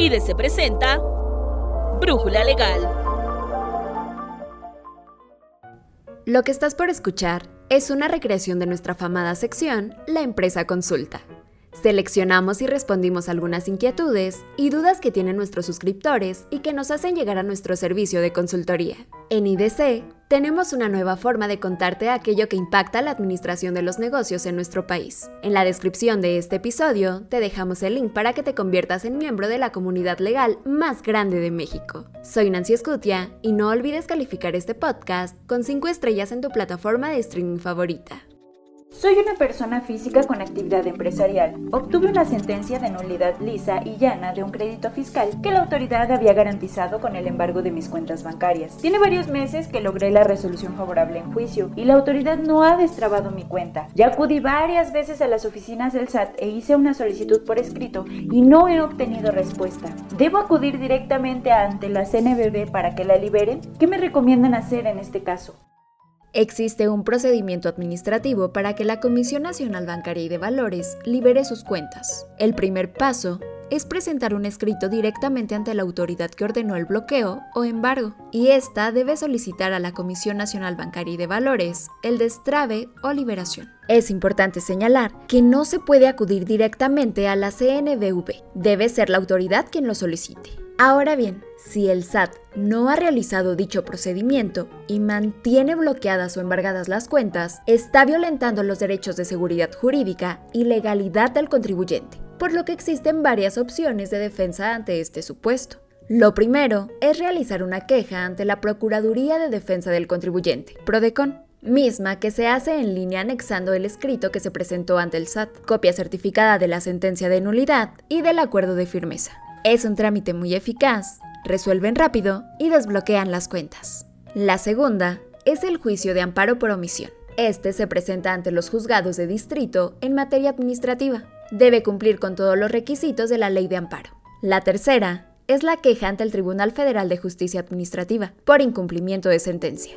IDC presenta Brújula Legal. Lo que estás por escuchar es una recreación de nuestra famada sección La Empresa Consulta. Seleccionamos y respondimos algunas inquietudes y dudas que tienen nuestros suscriptores y que nos hacen llegar a nuestro servicio de consultoría. En IDC tenemos una nueva forma de contarte aquello que impacta la administración de los negocios en nuestro país. En la descripción de este episodio te dejamos el link para que te conviertas en miembro de la comunidad legal más grande de México. Soy Nancy Escutia y no olvides calificar este podcast con 5 estrellas en tu plataforma de streaming favorita. Soy una persona física con actividad empresarial. Obtuve una sentencia de nulidad lisa y llana de un crédito fiscal que la autoridad había garantizado con el embargo de mis cuentas bancarias. Tiene varios meses que logré la resolución favorable en juicio y la autoridad no ha destrabado mi cuenta. Ya acudí varias veces a las oficinas del SAT e hice una solicitud por escrito y no he obtenido respuesta. ¿Debo acudir directamente ante la CNBB para que la liberen? ¿Qué me recomiendan hacer en este caso? Existe un procedimiento administrativo para que la Comisión Nacional Bancaria y de Valores libere sus cuentas. El primer paso es presentar un escrito directamente ante la autoridad que ordenó el bloqueo o embargo, y ésta debe solicitar a la Comisión Nacional Bancaria y de Valores el destrave o liberación. Es importante señalar que no se puede acudir directamente a la CNBV, debe ser la autoridad quien lo solicite. Ahora bien, si el SAT no ha realizado dicho procedimiento y mantiene bloqueadas o embargadas las cuentas, está violentando los derechos de seguridad jurídica y legalidad del contribuyente, por lo que existen varias opciones de defensa ante este supuesto. Lo primero es realizar una queja ante la Procuraduría de Defensa del Contribuyente, PRODECON, misma que se hace en línea anexando el escrito que se presentó ante el SAT, copia certificada de la sentencia de nulidad y del acuerdo de firmeza. Es un trámite muy eficaz, resuelven rápido y desbloquean las cuentas. La segunda es el juicio de amparo por omisión. Este se presenta ante los juzgados de distrito en materia administrativa. Debe cumplir con todos los requisitos de la ley de amparo. La tercera es la queja ante el Tribunal Federal de Justicia Administrativa por incumplimiento de sentencia.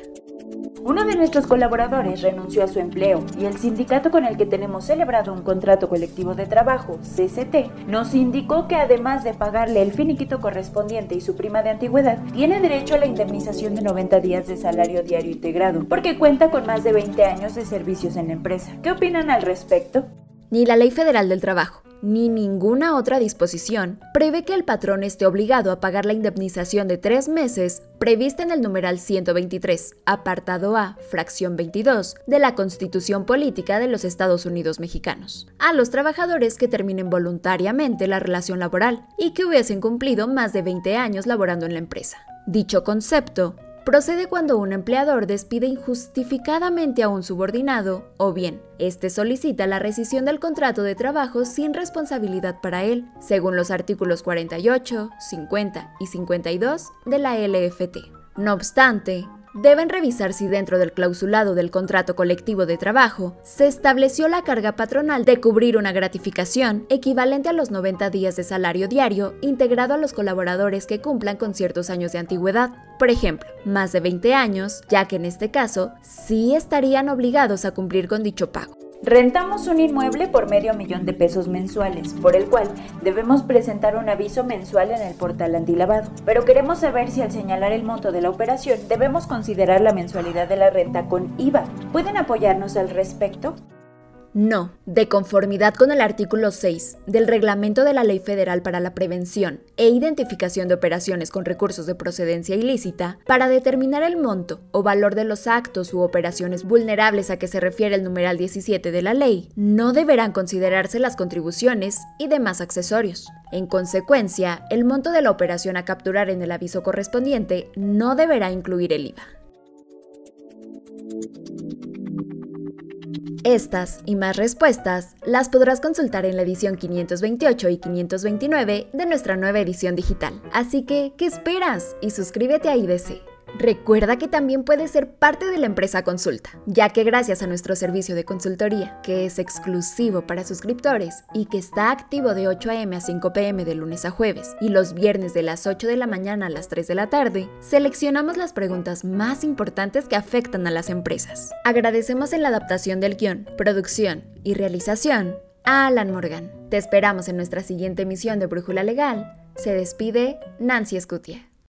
Uno de nuestros colaboradores renunció a su empleo y el sindicato con el que tenemos celebrado un contrato colectivo de trabajo, CCT, nos indicó que además de pagarle el finiquito correspondiente y su prima de antigüedad, tiene derecho a la indemnización de 90 días de salario diario integrado, porque cuenta con más de 20 años de servicios en la empresa. ¿Qué opinan al respecto? Ni la Ley Federal del Trabajo ni ninguna otra disposición prevé que el patrón esté obligado a pagar la indemnización de tres meses prevista en el numeral 123, apartado A, fracción 22, de la Constitución Política de los Estados Unidos Mexicanos, a los trabajadores que terminen voluntariamente la relación laboral y que hubiesen cumplido más de 20 años laborando en la empresa. Dicho concepto procede cuando un empleador despide injustificadamente a un subordinado o bien, éste solicita la rescisión del contrato de trabajo sin responsabilidad para él, según los artículos 48, 50 y 52 de la LFT. No obstante, deben revisar si dentro del clausulado del contrato colectivo de trabajo se estableció la carga patronal de cubrir una gratificación equivalente a los 90 días de salario diario integrado a los colaboradores que cumplan con ciertos años de antigüedad, por ejemplo, más de 20 años, ya que en este caso sí estarían obligados a cumplir con dicho pago. Rentamos un inmueble por medio millón de pesos mensuales, por el cual debemos presentar un aviso mensual en el portal antilavado. Pero queremos saber si al señalar el monto de la operación debemos considerar la mensualidad de la renta con IVA. ¿Pueden apoyarnos al respecto? No, de conformidad con el artículo 6 del Reglamento de la Ley Federal para la Prevención e Identificación de Operaciones con Recursos de Procedencia Ilícita, para determinar el monto o valor de los actos u operaciones vulnerables a que se refiere el numeral 17 de la ley, no deberán considerarse las contribuciones y demás accesorios. En consecuencia, el monto de la operación a capturar en el aviso correspondiente no deberá incluir el IVA. Estas y más respuestas las podrás consultar en la edición 528 y 529 de nuestra nueva edición digital. Así que, ¿qué esperas? Y suscríbete a IDC. Recuerda que también puedes ser parte de la empresa Consulta, ya que gracias a nuestro servicio de consultoría, que es exclusivo para suscriptores y que está activo de 8 a.m. a 5 p.m. de lunes a jueves y los viernes de las 8 de la mañana a las 3 de la tarde, seleccionamos las preguntas más importantes que afectan a las empresas. Agradecemos en la adaptación del guion, producción y realización a Alan Morgan. Te esperamos en nuestra siguiente emisión de Brújula Legal Se despide Nancy Escutia.